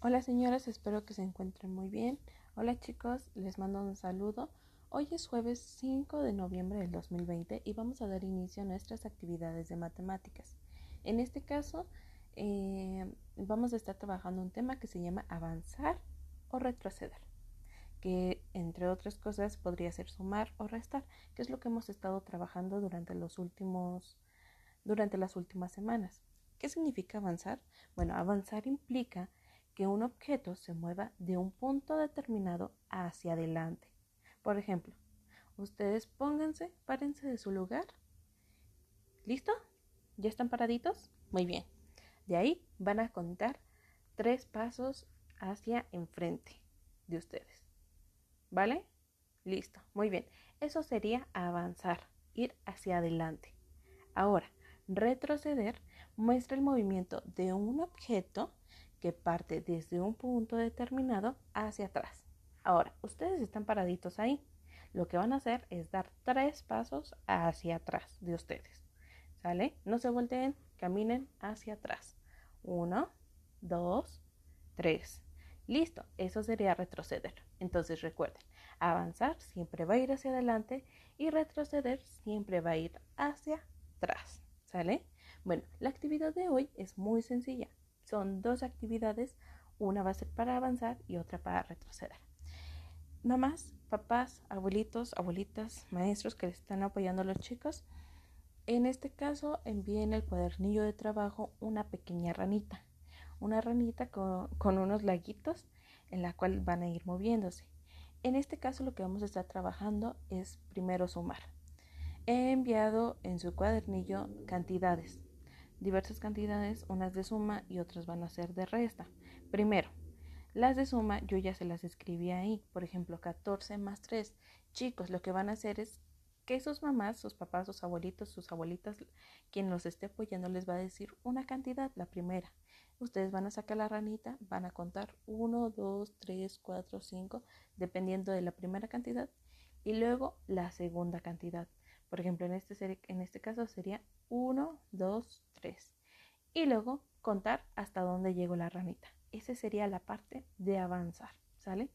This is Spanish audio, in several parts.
Hola señoras, espero que se encuentren muy bien. Hola chicos, les mando un saludo. Hoy es jueves 5 de noviembre del 2020 y vamos a dar inicio a nuestras actividades de matemáticas. En este caso, eh, vamos a estar trabajando un tema que se llama avanzar o retroceder, que entre otras cosas podría ser sumar o restar, que es lo que hemos estado trabajando durante los últimos durante las últimas semanas. ¿Qué significa avanzar? Bueno, avanzar implica que un objeto se mueva de un punto determinado hacia adelante. Por ejemplo, ustedes pónganse, párense de su lugar. ¿Listo? ¿Ya están paraditos? Muy bien. De ahí van a contar tres pasos hacia enfrente de ustedes. ¿Vale? Listo. Muy bien. Eso sería avanzar, ir hacia adelante. Ahora, retroceder muestra el movimiento de un objeto que parte desde un punto determinado hacia atrás. Ahora, ustedes están paraditos ahí. Lo que van a hacer es dar tres pasos hacia atrás de ustedes. ¿Sale? No se volteen, caminen hacia atrás. Uno, dos, tres. Listo, eso sería retroceder. Entonces recuerden, avanzar siempre va a ir hacia adelante y retroceder siempre va a ir hacia atrás. ¿Sale? Bueno, la actividad de hoy es muy sencilla. Son dos actividades, una va a ser para avanzar y otra para retroceder. Mamás, papás, abuelitos, abuelitas, maestros que les están apoyando a los chicos, en este caso envíen el cuadernillo de trabajo una pequeña ranita, una ranita con, con unos laguitos en la cual van a ir moviéndose. En este caso lo que vamos a estar trabajando es primero sumar. He enviado en su cuadernillo cantidades, diversas cantidades, unas de suma y otras van a ser de resta. Primero, las de suma yo ya se las escribí ahí, por ejemplo, 14 más 3. Chicos, lo que van a hacer es que sus mamás, sus papás, sus abuelitos, sus abuelitas, quien los esté apoyando les va a decir una cantidad, la primera. Ustedes van a sacar la ranita, van a contar 1, 2, 3, 4, 5, dependiendo de la primera cantidad, y luego la segunda cantidad. Por ejemplo, en este, en este caso sería 1, 2, 3. Y luego contar hasta dónde llegó la ranita. Esa sería la parte de avanzar, ¿sale?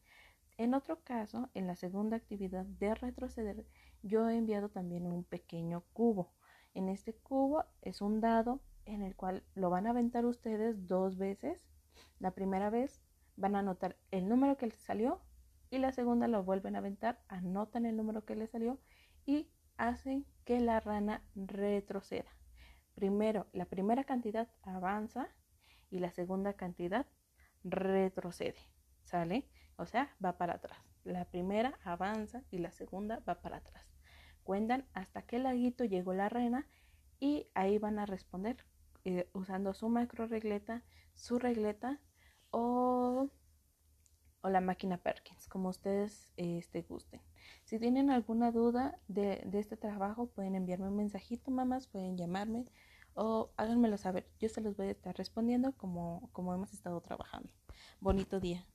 En otro caso, en la segunda actividad de retroceder, yo he enviado también un pequeño cubo. En este cubo es un dado en el cual lo van a aventar ustedes dos veces. La primera vez van a anotar el número que les salió y la segunda lo vuelven a aventar, anotan el número que les salió y hacen que la rana retroceda. Primero, la primera cantidad avanza y la segunda cantidad retrocede. ¿Sale? O sea, va para atrás. La primera avanza y la segunda va para atrás. Cuentan hasta el laguito llegó la rana y ahí van a responder eh, usando su macro regleta, su regleta o o la máquina Perkins, como ustedes este, gusten. Si tienen alguna duda de, de este trabajo, pueden enviarme un mensajito, mamás, pueden llamarme o háganmelo saber. Yo se los voy a estar respondiendo como, como hemos estado trabajando. Bonito día.